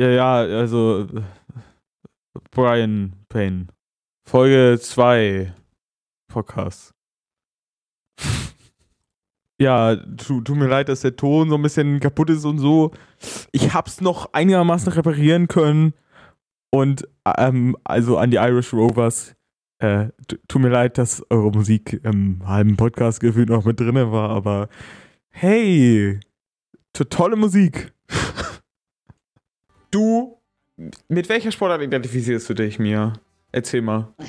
Ja, ja, also Brian Payne. Folge 2 Podcast. ja, tu, tut mir leid, dass der Ton so ein bisschen kaputt ist und so. Ich hab's noch einigermaßen reparieren können. Und ähm, also an die Irish Rovers. Äh, tut mir leid, dass eure Musik im halben Podcast gefühlt noch mit drinne war, aber hey, tolle Musik. Du, mit welcher Sportart identifizierst du dich, Mia? Erzähl mal. wir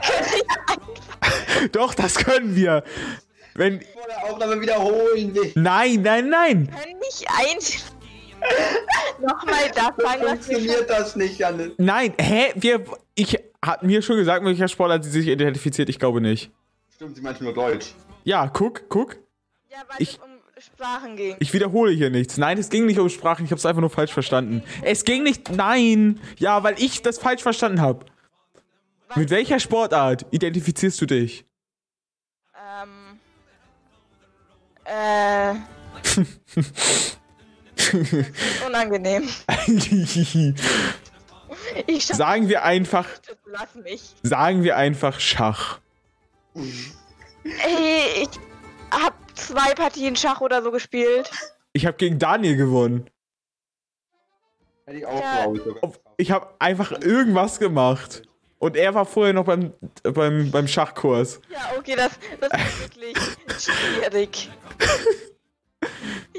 können nicht Doch, das können wir. Wenn. vor der Aufnahme wiederholen will. Nein, nein, nein. können nicht ein. Nochmal das sagen, wir. Funktioniert das nicht, Janne? Nein, hä? Wir. Ich hab mir schon gesagt, mit welcher Sportart sie sich identifiziert. Ich glaube nicht. Stimmt, sie meint nur Deutsch. Ja, guck, guck. Ja, weil Ich- um Sprachen ging. Ich wiederhole hier nichts. Nein, es ging nicht um Sprachen. Ich habe es einfach nur falsch verstanden. Es ging nicht. Nein. Ja, weil ich das falsch verstanden habe. Mit welcher Sportart identifizierst du dich? Ähm. Äh. unangenehm. Sagen wir einfach, lass mich. sagen wir einfach Schach. Ey, ich hab zwei Partien Schach oder so gespielt. Ich habe gegen Daniel gewonnen. Hätte ich auch, Ja. glaube ich. Ich habe einfach irgendwas gemacht. Und er war vorher noch beim, beim, beim Schachkurs. Ja, okay, das, das ist wirklich schwierig.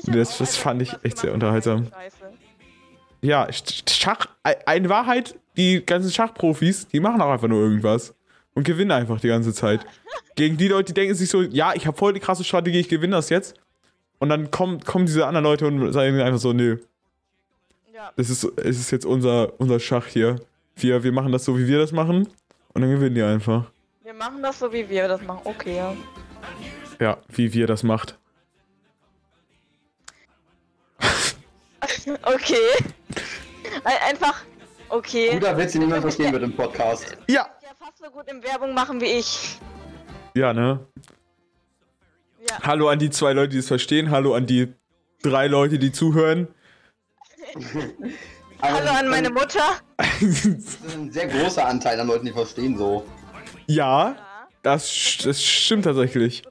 Das- das fand ich echt sehr unterhaltsam. Scheiße. Ja, Sch- Schach, eine Wahrheit, die ganzen Schachprofis, die machen auch einfach nur irgendwas. Und gewinnen einfach die ganze Zeit. Gegen die Leute, die denken sich so, ja, ich habe voll die krasse Strategie, ich gewinne das jetzt. Und dann kommen, kommen diese anderen Leute und sagen einfach so, nö, Ja, das ist, es ist jetzt unser, unser Schach hier. Wir, wir machen das so, wie wir das machen. Und dann gewinnen die einfach. wir machen das so, wie wir das machen. Okay, ja. Ja, wie wir das macht. Okay. Ein- Einfach, okay. Guter Witz, den niemand verstehen wird im Podcast. Ja. Ja, fast so gut in Werbung machen wie ich. Ja, ne? Ja. Hallo an die zwei Leute, die es verstehen. Hallo an die drei Leute, die zuhören. Aber Hallo an meine Mutter. Das ist ein sehr großer Anteil an Leuten, die verstehen so. ja, das, das stimmt tatsächlich.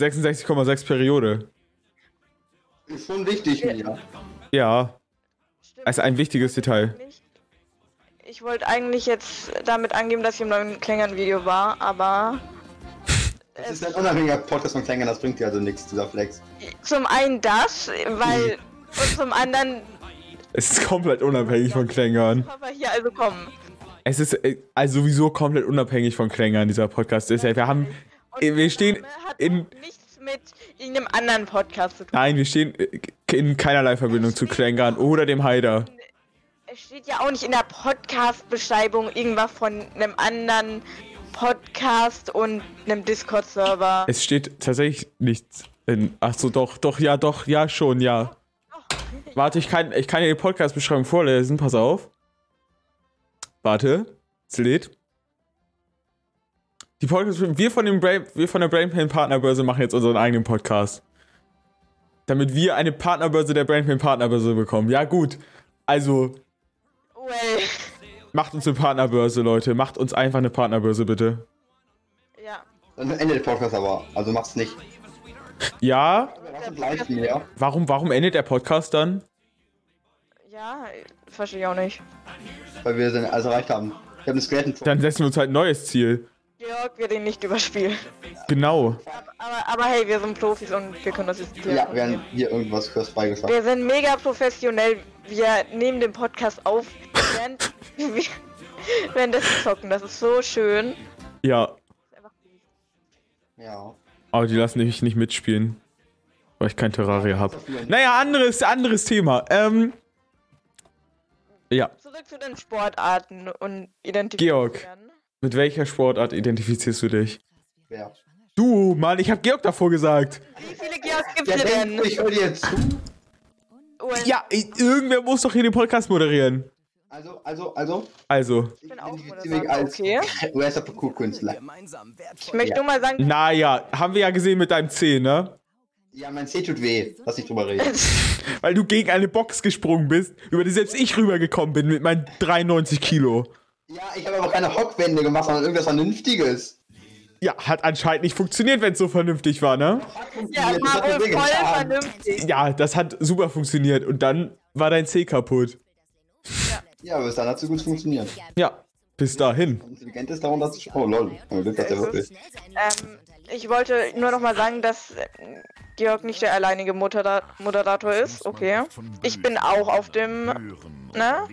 66,6 Periode. Ist schon wichtig, Mia. Ja, also ein wichtiges Detail. Ich wollte eigentlich jetzt damit angeben, dass ich im neuen Klängern-Video war, aber Das ist ein unabhängiger Podcast von Klängern, das bringt dir also nichts, dieser Flex. zum einen das, weil und zum anderen Es ist komplett unabhängig von Klängern. Papa hier also kommen. Es ist äh, also sowieso komplett unabhängig von Klängern, dieser Podcast ist ja. Wir haben, Und wir stehen in, nichts mit irgendeinem anderen Podcast zu tun. nein, wir stehen äh, in keinerlei Verbindung zu Klängern oder dem Haider. Es steht ja auch nicht in der Podcast-Beschreibung irgendwas von einem anderen Podcast und einem Discord-Server. Es steht tatsächlich nichts in, ach so, doch, doch, ja, doch, ja, schon, ja. Warte, ich kann, ich kann dir die Podcast-Beschreibung vorlesen, pass auf. Warte, es lädt. Die Podcast, wir wir von der Brainpain Partnerbörse machen jetzt unseren eigenen Podcast. Damit wir eine Partnerbörse der Brainpain Partnerbörse bekommen. Ja, gut. Also, Well, macht uns eine Partnerbörse, Leute. Macht uns einfach eine Partnerbörse, bitte. ja. Dann endet der Podcast aber, also mach's nicht. Ja, warum, warum endet der Podcast dann? Ja, verstehe ich auch nicht. Weil wir dann alles erreicht haben. Ich habe einen Skeleton. Dann setzen wir uns halt ein neues Ziel. Georg wird ihn nicht überspielen. Genau. Aber, aber hey, wir sind Profis und wir können das jetzt. Ja, wir haben hier irgendwas fürs beigeschafft. Wir sind mega professionell. Wir nehmen den Podcast auf, während das zocken. Das ist so schön. Ja, Ja. aber die lassen mich nicht mitspielen. Weil ich kein Terraria habe. Naja, anderes, anderes Thema. Ähm. Ja, Zurück zu den Sportarten und Identifizieren. Georg. mit welcher Sportart identifizierst du dich? Wer? Du, Mann, ich habe Georg davor gesagt. Wie viele Georgs gibt Der es denkt, denn? ich höre dir zu. Und Ja, irgendwer muss doch hier den Podcast moderieren. Also, also, also. Also, Ich bin auch Moderator, als okay. US-Parkour-Künstler. ich möchte Ja. nur mal sagen, naja, haben wir ja gesehen mit deinem C, ne? Ja, mein C tut weh. Lass nicht drüber reden. Weil du gegen eine Box gesprungen bist, über die selbst ich rübergekommen bin mit meinen 93 Kilo. Ja, ich habe aber keine Hockwände gemacht, sondern irgendwas Vernünftiges. Ja, hat anscheinend nicht funktioniert, wenn es so vernünftig war, ne? Ja, Das war wohl voll vernünftig. Ja, das hat super funktioniert. Und dann war dein C kaputt. Ja, aber bis dann hat es gut funktioniert. Ja, bis dahin. Intelligent ist darum, dass ich. Oh lol. Glück hat der wirklich. Ähm, ich wollte nur noch mal sagen, dass Georg nicht der alleinige Modera Moderator ist. Okay. Ich bin auch auf dem, ne,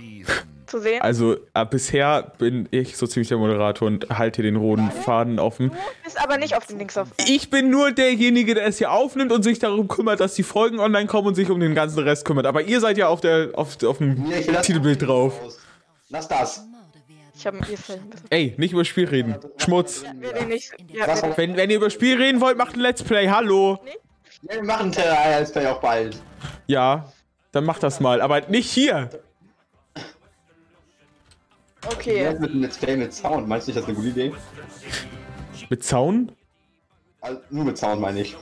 zu sehen. Also, äh, bisher bin ich so ziemlich der Moderator und halte den roten Faden offen. Du bist aber nicht auf dem Links auf. Ich bin nur derjenige, der es hier aufnimmt und sich darum kümmert, dass die Folgen online kommen und sich um den ganzen Rest kümmert. Aber ihr seid ja auf, der, auf, auf dem Ja, das- Titelbild drauf. Lass das. Ich habe ein bisschen. Ey, nicht über Spiel reden. Schmutz. Den nicht. Ja, den- Wenn, wenn ihr über Spiel reden wollt, macht ein Let's Play. Hallo. Ja, wir machen Terra Let's Play auch bald. Ja, dann macht das mal. Aber nicht hier. Ja, okay. mit einem Let's Play mit Sound. Meinst du nicht, das ist eine gute Idee? Mit Zaun? Also, nur mit Sound meine ich.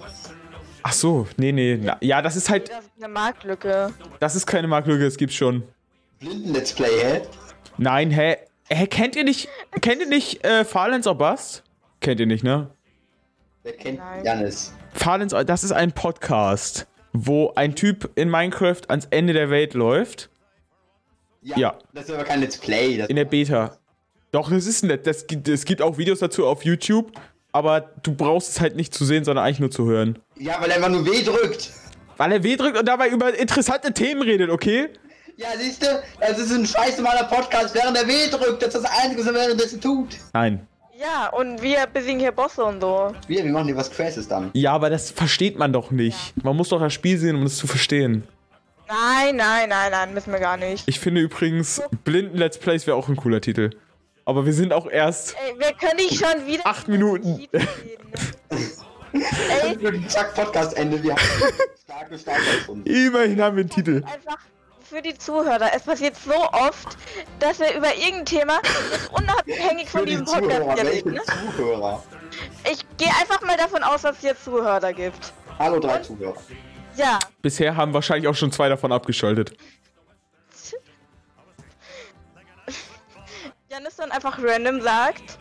Ach so, nee, nee. Na, ja, das ist halt, Das ist eine Marktlücke. das ist keine Marktlücke, das gibt's schon. Blinden Let's Play, hä? Nein, hä? Hä, kennt ihr nicht, kennt ihr nicht äh, Fahrlands or Bust? Kennt ihr nicht, ne? Wer kennt Nein. Janis? Fahrlands, das ist ein Podcast, wo ein Typ in Minecraft ans Ende der Welt läuft. Ja. Das ist aber kein Let's Play. Das In der Beta. Doch, das ist nett. Das, gibt- es gibt auch Videos dazu auf YouTube, aber du brauchst es halt nicht zu sehen, sondern eigentlich nur zu hören. ja, weil er einfach nur W drückt. Weil er W drückt und dabei über interessante Themen redet, okay? Ja, siehst du, das ist ein scheiß normaler Podcast, während er W drückt. Das ist das Einzige, was er währenddessen tut. Nein. Ja, und wir besiegen hier Bosse und so. Wir, wir machen dir was Crashes dann. Ja, aber das versteht man doch nicht. Man muss doch das Spiel sehen, um es zu verstehen. Nein, nein, nein, nein, müssen wir gar nicht. Ich finde übrigens, Blinden Let's Plays wäre auch ein cooler Titel. Aber wir sind auch erst Ey, wir können nicht schon wieder. acht Minuten. Titel reden. Ey, Für den Zack Podcast Ende. Wir haben starke gefunden. Immerhin haben wir einen Titel. einfach für die Zuhörer. Es passiert so oft, dass wir über irgendein Thema unabhängig von die diesem Zuhörer. Podcast Welche reden. Ne? Zuhörer? Ich gehe einfach mal davon aus, dass es hier Zuhörer gibt. Hallo, drei Zuhörer. Ja. Bisher haben wahrscheinlich auch schon zwei davon abgeschaltet. Janis dann einfach random sagt.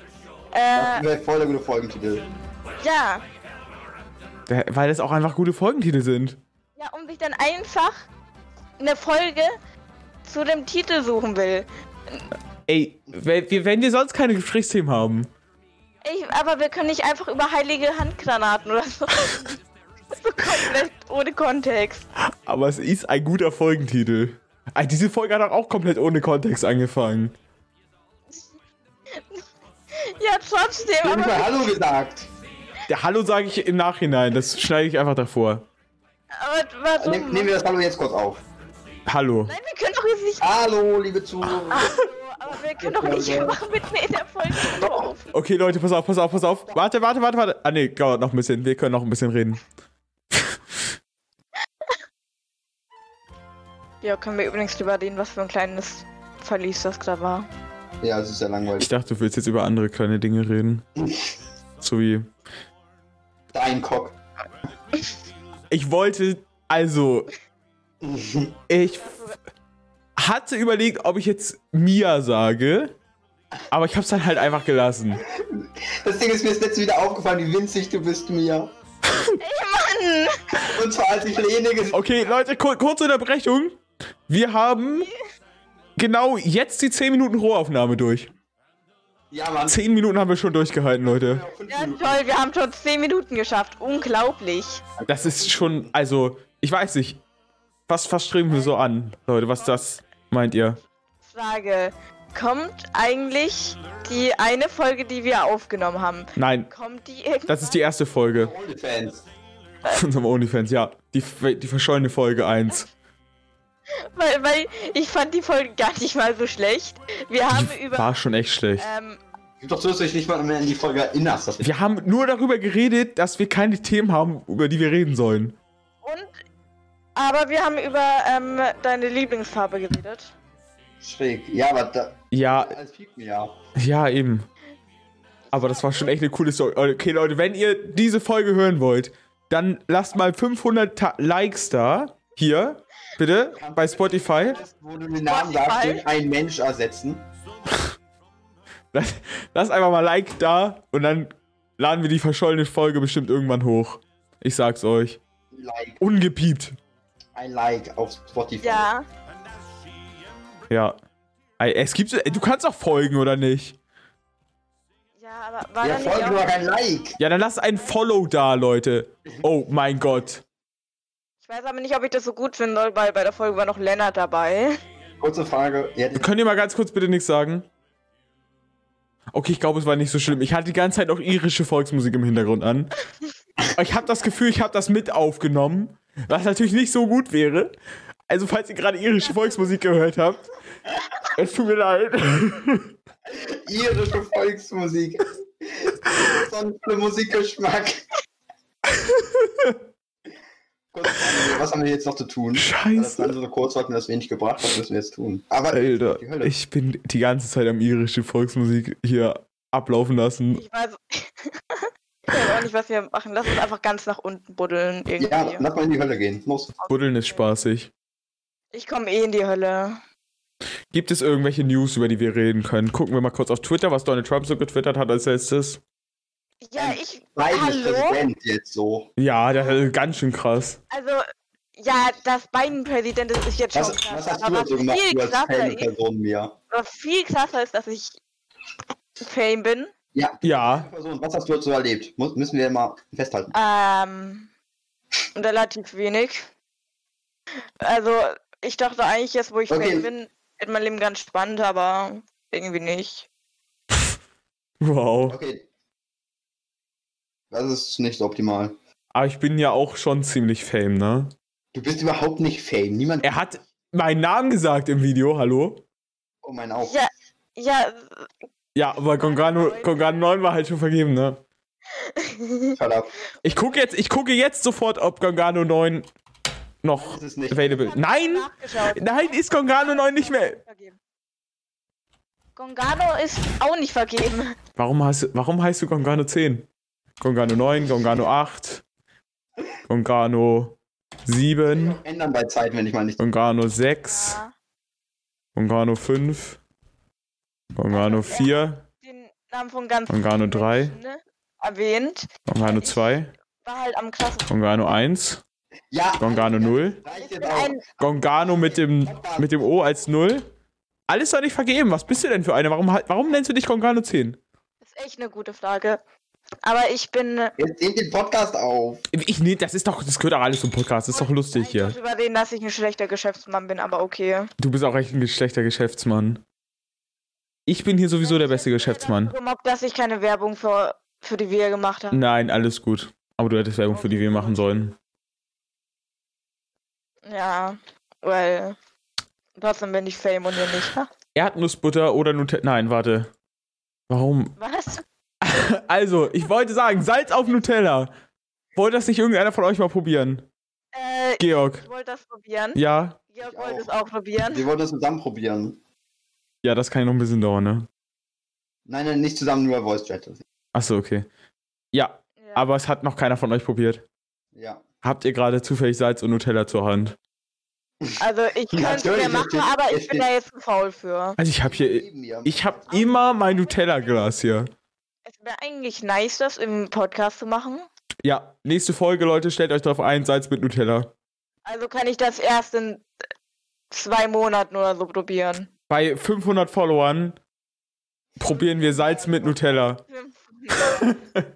Äh, Das wäre voll der gute Folgentitel. ja. Weil das auch einfach gute Folgentitel sind. Ja, um sich dann einfach eine Folge zu dem Titel suchen will. Ey, wenn wir, wenn wir sonst keine Gesprächsthemen haben. Ich, aber wir können nicht einfach über heilige Handgranaten oder so. so komplett ohne Kontext. Aber es ist ein guter Folgentitel. Diese Folge hat doch auch komplett ohne Kontext angefangen. Ja, trotzdem, Ich hab nicht mal aber, Hallo gesagt. Der Hallo sage ich im Nachhinein, das schneide ich einfach davor. aber warum? Nehm, nehmen wir das Hallo jetzt kurz auf. Hallo. Nein, wir können doch jetzt nicht. Hallo, liebe Zuhörer. Aber wir können doch nicht einfach mit mir in der Folge drauf. Okay, Leute, pass auf, pass auf, pass auf. Warte, warte, warte, warte. Ah, nee, dauert noch ein bisschen. Wir können noch ein bisschen reden. Ja, können wir übrigens drüber reden, was für ein kleines Verlies das da war. Ja, es ist ja Ich langweilig. dachte, du willst jetzt über andere kleine Dinge reden. So wie. Dein Cock. Ich wollte. Also. Ich hatte überlegt, ob ich jetzt Mia sage. Aber ich hab's dann halt einfach gelassen. Das Ding ist mir das letzte wieder aufgefallen, wie winzig du bist, Mia. Mann! Und zwar als ich Lene gesagt Okay, Leute, kur kurze Unterbrechung. Wir haben genau jetzt die 10 Minuten Rohaufnahme durch. Ja, Mann. 10 Minuten haben wir schon durchgehalten, Leute. Ja, toll, wir haben schon 10 Minuten geschafft. Unglaublich. Das ist schon, also, ich weiß nicht. Was, was streben wir so an, Leute? Was das meint ihr? Frage. Kommt eigentlich die eine Folge, die wir aufgenommen haben, Nein, kommt die irgendwann? das ist die erste Folge OnlyFans. von unserem OnlyFans, ja. Die, die verschollene Folge 1. Weil, weil ich fand die Folge gar nicht mal so schlecht. Wir haben Die über... war schon echt schlecht. Ähm, doch zu, dass du dich nicht mal mehr an die Folge erinnerst. Dass wir haben nur darüber geredet, dass wir keine Themen haben, über die wir reden sollen. und... Aber wir haben über ähm, deine Lieblingsfarbe geredet. schräg. Ja, aber da. Ja, ja. ja, eben. Aber das war schon echt eine coole Story. Okay, Leute, wenn ihr diese Folge hören wollt, dann lasst mal 500 Ta Likes da. Hier, bitte, bei Spotify. Wo du den Namen sagst, durch ein Mensch ersetzen. Lass, lass einfach mal Like da und dann laden wir die verschollene Folge bestimmt irgendwann hoch. Ich sag's euch. Like. Ungepiept. Ein Like auf Spotify. Ja. Ja. Ey, Es gibt, du kannst auch folgen, oder nicht? Ja, aber war Ja, nur auch... kein Like. Ja, dann lasst ein Follow da, Leute. Oh mein Gott. Ich weiß aber nicht, ob ich das so gut finden soll, weil bei der Folge war noch Lennart dabei. Kurze Frage. Ja, Könnt ihr mal ganz kurz bitte nichts sagen? Okay, ich glaube, es war nicht so schlimm. Ich hatte die ganze Zeit auch irische Volksmusik im Hintergrund an. Ich habe das Gefühl, ich habe das mit aufgenommen, was natürlich nicht so gut wäre. Also, falls ihr gerade irische Volksmusik gehört habt, es tut mir leid. irische Volksmusik. Sonst für Musikgeschmack. Frage, Was haben wir jetzt noch zu tun? Scheiße. Das so kurz hat mir das wenig gebracht. Was müssen wir jetzt tun? Aber Alter, die Hölle. ich bin die ganze Zeit am irische Volksmusik hier ablaufen lassen. Ich weiß... ich weiß auch nicht, was wir machen. Lass uns einfach ganz nach unten buddeln irgendwie. ja, lass mal in die Hölle gehen. Los. Buddeln ist spaßig. Ich komme eh in die Hölle. Gibt es irgendwelche News, über die wir reden können? Gucken wir mal kurz auf Twitter, was Donald Trump so getwittert hat als letztes. Ja, ich... Hallo? Präsident jetzt so. Ja, das ist ganz schön krass. Also, ja, dass Biden Präsident ist, ist jetzt Was, schon krass. was hast du aber viel du als krasser, ist, aber viel krasser ist, dass ich Fame bin. Ja, Ja, was hast du jetzt so erlebt? Muss, müssen wir mal festhalten. Ähm, relativ wenig. Also, ich dachte eigentlich, jetzt wo ich Okay. Fame bin, wird mein Leben ganz spannend, aber irgendwie nicht. wow. Okay. Das ist nicht optimal. Aber ich bin ja auch schon ziemlich fame, ne? Du bist überhaupt nicht Fame. Niemand. Er hat meinen Namen gesagt im Video, hallo? Oh, mein auch. Ja, ja, Ja, aber Gongano, Gongano 9 war halt schon vergeben, ne? Ich gucke jetzt, ich gucke jetzt sofort, ob Gongano 9 noch Das ist nicht. available. Nein! Nein, ist Gongano 9 nicht mehr. Vergeben. Gongano ist auch nicht vergeben. Warum heißt, warum heißt du Gongano 10? Gongano 9, Gongano 8, Gongano 7, Ändern bei Zeit, wenn ich mal nicht. Gongano 6, Ja, Gongano 5, Gongano 4, den Namen von ganz Gongano vielen 3, Menschen, ne, erwähnt. Gongano 2, War halt am krassesten. Gongano 1, Ja. Gongano 0, Reicht Ich jetzt bin auch. ein, Gongano mit dem, mit dem O als 0. Alles war nicht vergeben. Was bist du denn für eine? Warum, warum nennst du dich Gongano 10? ist echt eine gute Frage. Aber ich bin. äh, Jetzt nehmt den Podcast auf. Ich, nee, das ist doch, das gehört doch alles zum Podcast. Das ist doch lustig hier. Ich übersehen, dass ich ein schlechter Geschäftsmann bin, aber okay. Du bist auch echt ein schlechter Geschäftsmann. Ich bin hier sowieso der beste Geschäftsmann. Gemobbt, dass ich keine Werbung für, für die Wir gemacht habe. Nein, alles gut. Aber du hättest Werbung für die wir machen sollen. Ja, weil. Trotzdem bin ich Fame und ihr nicht. Ha? Erdnussbutter oder Nutella. Nein, warte. Warum? Was? Also, ich wollte sagen, Salz auf Nutella. Wollte das nicht irgendeiner von euch mal probieren? Äh, Georg. ich wollte das probieren. Ja? Georg Ich wollte auch. es auch probieren. Wir wollen das zusammen probieren. Ja, das kann ja noch ein bisschen dauern, ne? Nein, nein, nicht zusammen, nur Voice Chat. Achso, okay. Ja, Ja. aber es hat noch keiner von euch probiert. Ja. Habt ihr gerade zufällig Salz und Nutella zur Hand? Also, ich könnte es mir machen, es aber es ich bin da jetzt zu faul für. Also ich habe hier, ich habe immer mein Nutella-Glas hier. Wäre eigentlich nice, das im Podcast zu machen. Ja, nächste Folge, Leute, stellt euch drauf ein, Salz mit Nutella. Also kann ich das erst in zwei Monaten oder so probieren. Bei 500 Followern probieren wir Salz mit Nutella.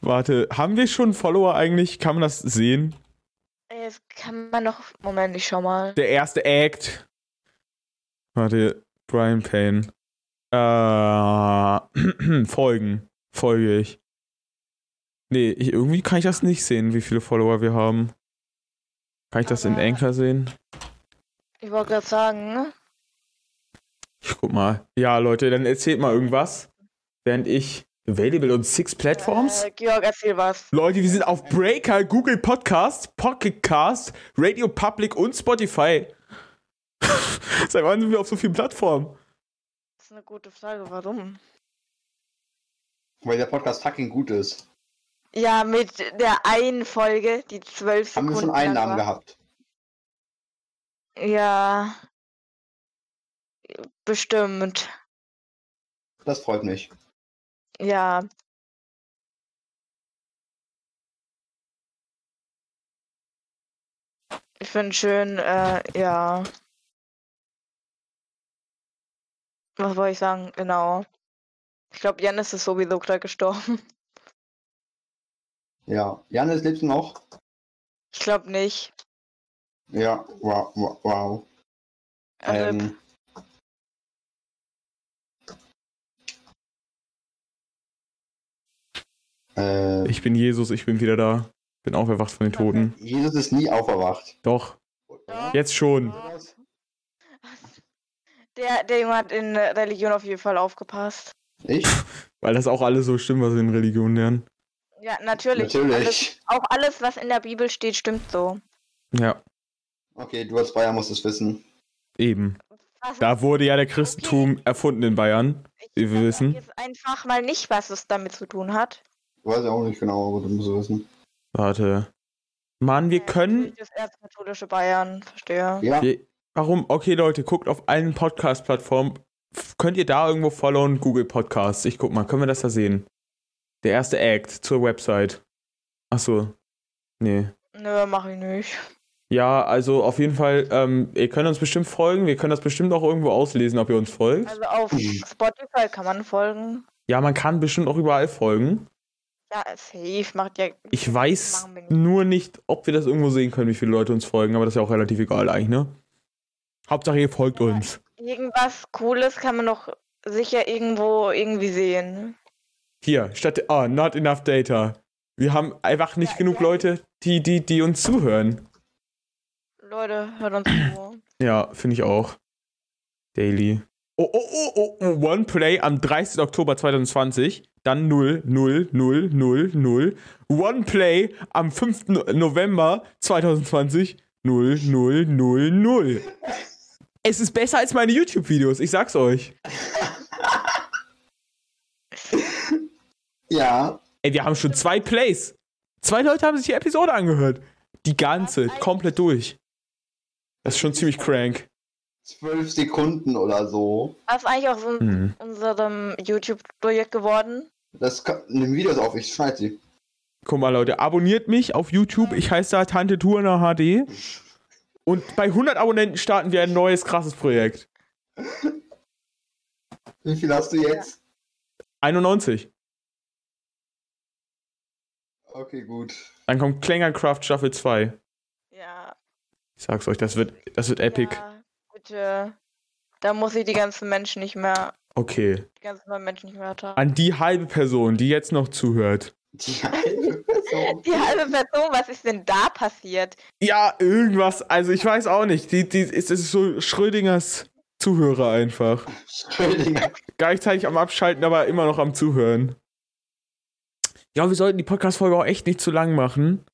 Warte, haben wir schon Follower eigentlich? Kann man das sehen? Jetzt kann man noch. Moment, ich schau mal. Der erste Act. Warte, Brian Payne. Äh, Folgen. Folge ich. Nee, ich, irgendwie kann ich das nicht sehen, wie viele Follower wir haben. Kann ich das in Aber- Anchor sehen? Ich wollte gerade sagen, ne? Ich guck mal. Ja, Leute, dann erzählt mal irgendwas. Während ich. Available on six platforms? Äh, Georg, erzähl was. Leute, wir sind auf Breaker, Google Podcast, Pocket Cast, Radio Public und Spotify. Seit wann sind wir auf so vielen Plattformen? Ist eine gute Frage, warum? Weil der Podcast fucking gut ist. Ja, mit der einen Folge, die zwölf Haben Sekunden. wir schon Namen war. gehabt? Ja. Bestimmt. Das freut mich. Ja. Ich finde schön, äh, ja. Was wollte ich sagen? Genau. Ich glaube, Janis ist sowieso gerade gestorben. Ja. Janis, lebst du noch? Ich glaube nicht. Ja, wow, wow. wow. Ähm, äh, Ich bin Jesus, ich bin wieder da. Bin auferwacht von den Toten. Jesus ist nie auferwacht. Doch, Doch. jetzt schon. Der, der Junge hat in Religion auf jeden Fall aufgepasst. Ich? Weil das auch alles so stimmt, was wir in Religion lernen. Ja, natürlich. Alles, Natürlich. auch alles, was in der Bibel steht, stimmt so. Ja, Okay, du als Bayer musst es wissen. eben. Was Da wurde ja der Christentum erfunden in Bayern. ich wir wissen. Jetzt einfach mal nicht, was es damit zu tun hat. Weiß ich auch nicht genau, aber du musst es wissen. Warte. Mann, wir Ja, können. Das erzkatholische Bayern, verstehe. Ja, Wir, warum? Okay, Leute, guckt auf allen Podcast-Plattformen. Könnt ihr da irgendwo followen? Google Podcasts. Ich guck mal, können wir das da sehen? Der erste Act zur Website. Achso. Nee. Nö, mach ich nicht. Ja, also auf jeden Fall, ähm, ihr könnt uns bestimmt folgen. Wir können das bestimmt auch irgendwo auslesen, ob ihr uns folgt. Also auf Spotify kann man folgen. Ja, man kann bestimmt auch überall folgen. Ja, safe macht ja. Ich weiß nicht. nur nicht, ob wir das irgendwo sehen können, wie viele Leute uns folgen, aber das ist ja auch relativ egal eigentlich, ne? Hauptsache ihr folgt Ja. uns. Irgendwas Cooles kann man doch sicher irgendwo irgendwie sehen. Hier, statt. Ah, not enough data. Wir haben einfach nicht Ja, genug ja. Leute, die, die, die uns zuhören. Leute, hört uns zu. Ja, finde ich auch. Daily. Oh, oh, oh, oh, oh, One Play am 30. Oktober 2020. Dann 0, 0, 0, 0, 0. One Play am 5. No- November 2020. 0, 0, 0, 0. Es ist besser als meine YouTube-Videos, ich sag's euch. ja. Ey, wir haben schon zwei Plays. Zwei Leute haben sich die Episode angehört. Die ganze, komplett durch. Das ist schon ziemlich crank. Zwölf Sekunden oder so. Was ist eigentlich aus un Hm. unserem YouTube-Projekt geworden? Das kann, nimm Videos auf, ich schneide sie. Guck mal, Leute, abonniert mich auf YouTube. Ich heiße da Tante Turner HD. Und bei 100 Abonnenten starten wir ein neues, krasses Projekt. Wie viel hast du jetzt? 91. Okay, gut. Dann kommt Klängercraft Staffel 2. Ja. Ich sag's euch, das wird, das wird epic. Ja, bitte. Da muss ich die ganzen Menschen nicht mehr, Okay. die ganzen neuen Menschen nicht mehr ertragen. An die halbe Person, die jetzt noch zuhört. Die halbe Person. Die halbe Person, was ist denn da passiert? Ja, irgendwas. Also ich weiß auch nicht. Die, die, es ist so Schrödingers Zuhörer einfach. Schrödinger. Gleichzeitig am Abschalten, aber immer noch am Zuhören. Ja, wir sollten die Podcast-Folge auch echt nicht zu lang machen,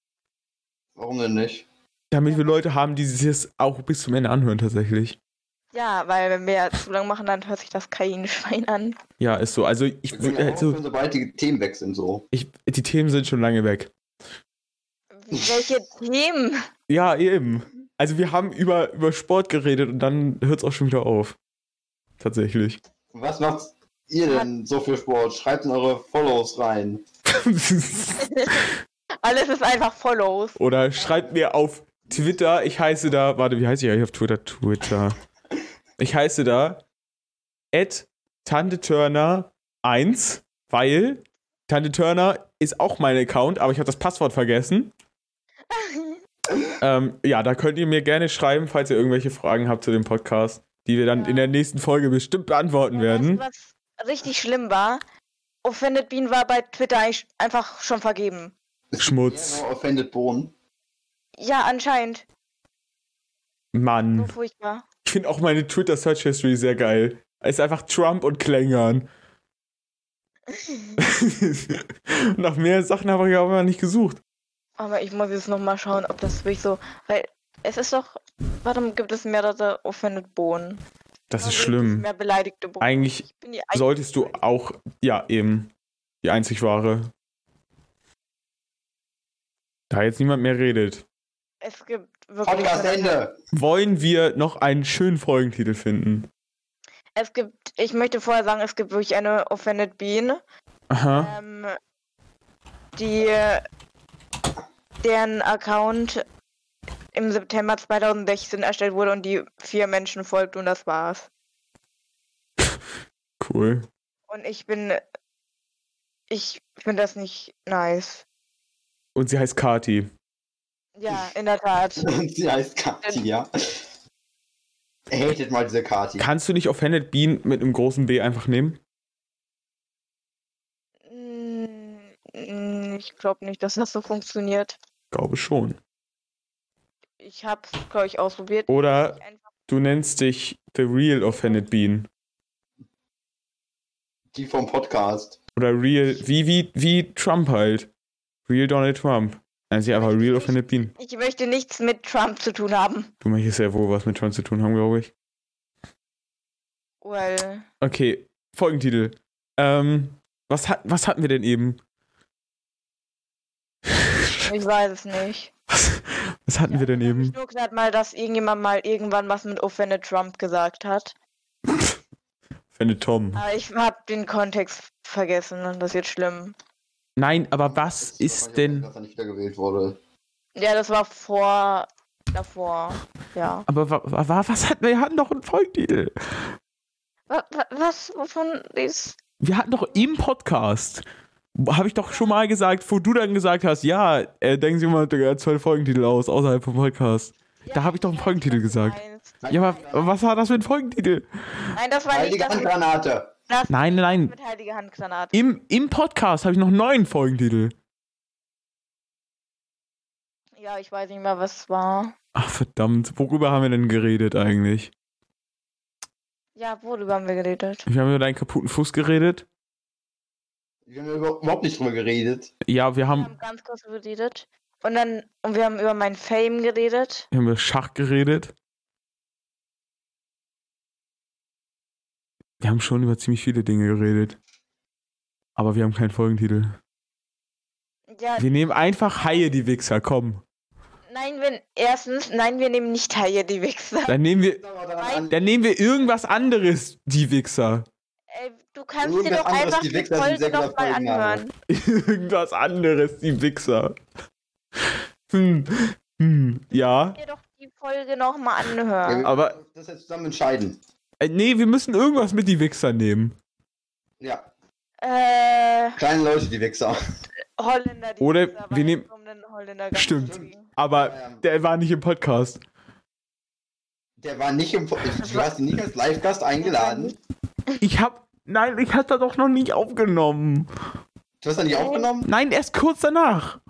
Warum denn nicht? damit wir Leute haben, die sich das auch bis zum Ende anhören tatsächlich. Ja, weil wenn wir zu lang machen, dann hört sich das kein Schwein an. Ja, ist so. Also ich, können ja also, aufhören, sobald die Themen weg sind, so. ich die Themen sind schon lange weg. Welche Themen? Ja, eben. Also wir haben über, über Sport geredet und dann hört es auch schon wieder auf. Tatsächlich. Was macht ihr denn so für Sport? Schreibt in eure Follows rein. Alles ist einfach Follows. Oder schreibt mir auf Twitter, ich heiße da, warte, wie heiße ich eigentlich auf Twitter? Twitter. Ich heiße da at Tante Turner 1, weil Tante Turner ist auch mein Account, aber ich habe das Passwort vergessen. ähm, ja, da könnt ihr mir gerne schreiben, falls ihr irgendwelche Fragen habt zu dem Podcast, die wir dann in der nächsten Folge bestimmt beantworten werden. Weißt du, was richtig schlimm war? Offended Bean war bei Twitter eigentlich einfach schon vergeben. Schmutz. Ja, Offended Bohnen. Ja, anscheinend. So Mann. furchtbar. Ich finde auch meine Twitter Search History sehr geil. Es ist einfach Trump und Klängern. Nach mehr Sachen habe ich aber noch nicht gesucht. Aber ich muss jetzt nochmal schauen, ob das wirklich so. Weil es ist doch. Warum gibt es mehrere Offended Bohnen? Das ist Warum schlimm. Mehr beleidigte Bohnen. Eigentlich solltest du auch, ja, eben, die einzig wahre. Da jetzt niemand mehr redet, Es gibt. Podcast Ende. wollen wir noch einen schönen Folgentitel finden. Es gibt, ich möchte vorher sagen, es gibt wirklich eine Offended Bean, Aha. ähm, die deren Account im September 2016 erstellt wurde und die vier Menschen folgt und das war's. Cool. Und ich bin, ich finde das nicht nice. Und sie heißt Kati. Ja, in der Tat. Und sie heißt Kati, ja. Hatet mal diese Kati. Kannst du nicht Offended Bean mit einem großen B einfach nehmen? Mm, Ich glaube nicht, dass das so funktioniert. Glaube schon. Ich hab's, glaube ich, ausprobiert. Oder du nennst dich The Real Offended Bean. Die vom Podcast. Oder Real, wie, wie, wie Trump halt. Real Donald Trump. Nennt sich einfach Real Offended Bean. Ich möchte nichts mit Trump zu tun haben. Du möchtest ja wohl was mit Trump zu tun haben, glaube ich. Well, Okay, Folgentitel. Ähm, was, hat, was hatten wir denn eben? ich weiß es nicht. Was, was hatten wir denn Ich eben? nur gerade mal, dass irgendjemand mal irgendwann was mit Offended Trump gesagt hat. Offended Tom. Aber ich habe den Kontext vergessen und das ist jetzt schlimm. Nein, aber was ist denn. Dass er nicht wieder gewählt wurde. Ja, das war vor. davor. Ja. Aber wa, wa, wa- was hatten wir? Wir hatten doch einen Folgentitel. Was? was wovon ist. Wir hatten doch im Podcast. Habe ich doch schon mal gesagt, wo du dann gesagt hast, ja, äh, denken Sie mal der zwei Folgentitel aus, außerhalb vom Podcast. Da habe ich doch einen Folgentitel gesagt. Ja, aber was war das für ein Folgentitel? Nein, das war nicht Heilige das. mit- Handgranate. Das Nein, nein, mit Heilige Handgranate. im, im Podcast habe ich noch einen neuen Folgentitel. Ja, ich weiß nicht mehr, was es war. Ach verdammt, worüber haben wir denn geredet eigentlich? Ja, worüber haben wir geredet? Wir haben über deinen kaputten Fuß geredet. Wir haben über- überhaupt nicht drüber geredet. Ja, wir Wir haben, haben ganz kurz geredet. Und dann. Und wir haben über mein Fame geredet. wir haben über Schach geredet. Wir haben schon über ziemlich viele Dinge geredet. Aber wir haben keinen Folgentitel. Ja, Wir nehmen einfach Haie, die Wichser, komm. nein, wenn. Erstens, nein, wir nehmen nicht Haie, die Wichser. Dann nehmen wir, dann nehmen wir irgendwas anderes, die Wichser. Ey, du kannst dir Irgendwas doch anderes, einfach die Wichser Folge sehr noch mal guter anhören. irgendwas anderes, die Wichser. Hm, hm, ja. dir doch die Folge noch mal Ja, anhören. wir Aber- das jetzt zusammen entscheiden. Äh, nee, wir müssen irgendwas mit die Wichser nehmen. Ja, Äh, kleine Leute, die Wichser. Holländer, die Oder Wichser, wir nehmen- um den Holländer ganz Stimmt. Aber Ähm, der war nicht im Podcast. Der war nicht im. Po- Du hast ihn nicht als Live-Gast eingeladen. Ich hab. Nein, ich hatte doch noch nicht aufgenommen. Du hast ihn nicht aufgenommen? Nein, erst kurz danach.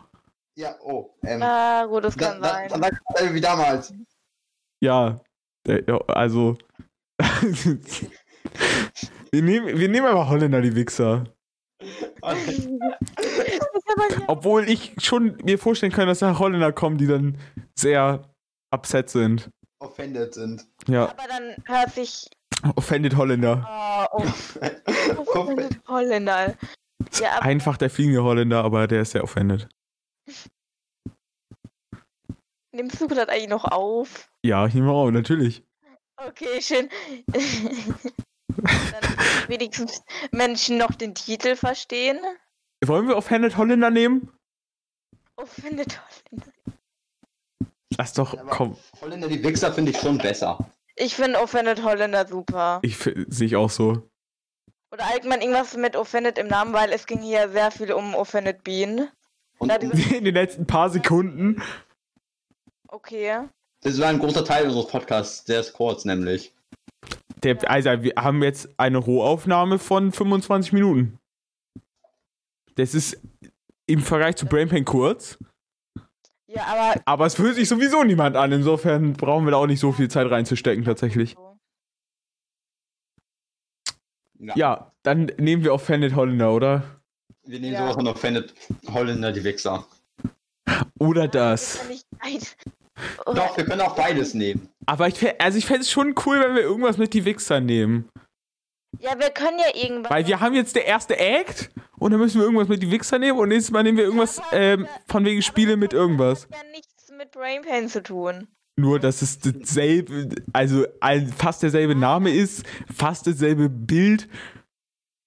Ja, oh. Ähm, Ah, gut, das da, kann da, sein. dann sag dasselbe wie damals. Ja. Der, ja, also. Wir, nehmen, wir nehmen aber Holländer, die Wichser. Obwohl ich schon mir vorstellen kann, dass da Holländer kommen, die dann sehr upset sind. Offended sind. Ja, aber dann hört sich. offended Holländer. Oh, oh, Offended. Holländer. Ja, Einfach der fliegende Holländer, aber der ist sehr offended. nimmst du das eigentlich noch auf? Ja, ich nehme auch, natürlich. Okay, schön. Dann wenigstens Menschen noch den Titel verstehen. Wollen wir offended Holländer nehmen? Findet Holländer. Lass doch, Aber komm. Holländer, die Wichser finde ich schon besser. Ich finde Offended Holländer super. Ich sehe ich auch so. Oder allgemein irgendwas mit Offended im Namen, weil es ging hier sehr viel um Offended Bean. Und In den letzten paar Sekunden. Okay. Das war ein großer Teil unseres Podcasts. Der ist kurz, nämlich. Der, also, wir haben jetzt eine Rohaufnahme von 25 Minuten. Das ist im Vergleich zu Brainpain kurz, Ja, aber. aber es fühlt sich sowieso niemand an. Insofern brauchen wir da auch nicht so viel Zeit reinzustecken, tatsächlich. Ja, dann nehmen wir Offended Holländer, oder? Wir nehmen Ja. sowas von Offended Holländer, die Wichser. Oder das. Ja. Doch, wir können auch beides nehmen. Aber ich, fä- also ich fände es schon cool, wenn wir irgendwas mit die Wichser nehmen. Ja, wir können ja irgendwas. Weil wir haben jetzt der erste Act und dann müssen wir irgendwas mit die Wichser nehmen und nächstes Mal nehmen wir irgendwas ähm, von wegen Spiele mit irgendwas. Das hat ja nichts mit Brain Pain zu tun. Nur, dass es dasselbe, also ein, fast derselbe Name ist, fast dasselbe Bild,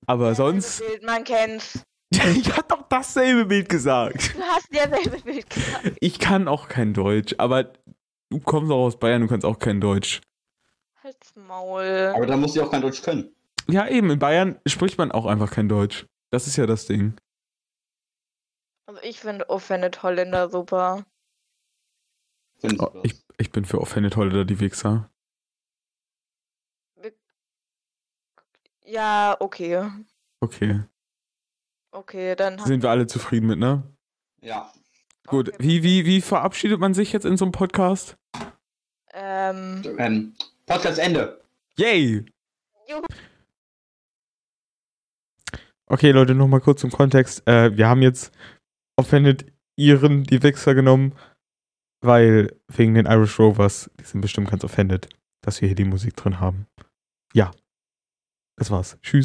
aber sonst. Bild, man kennt's. ich hab doch dasselbe Bild gesagt. Du hast ja selbe Bild gesagt. Ich kann auch kein Deutsch, aber du kommst auch aus Bayern, du kannst auch kein Deutsch. Halt's Maul. Aber da muss ich auch kein Deutsch können. Ja, eben, in Bayern spricht man auch einfach kein Deutsch. Das ist ja das Ding. Also ich finde Offended Holländer super. Oh, ich, ich bin für Offended Holländer, die Wichser. Ja, okay. Okay. Okay, dann Sind wir alle zufrieden mit, ne? Ja. Gut, Okay. wie, wie, wie verabschiedet man sich jetzt in so einem Podcast? Ähm, Ähm, Podcast Ende. Yay! Juhu. Okay, Leute, nochmal kurz zum Kontext. Äh, wir haben jetzt Offended Iren, die Wichser, genommen, weil wegen den Irish Rovers, die sind bestimmt ganz offended, dass wir hier die Musik drin haben. Ja. Das war's. Tschüss.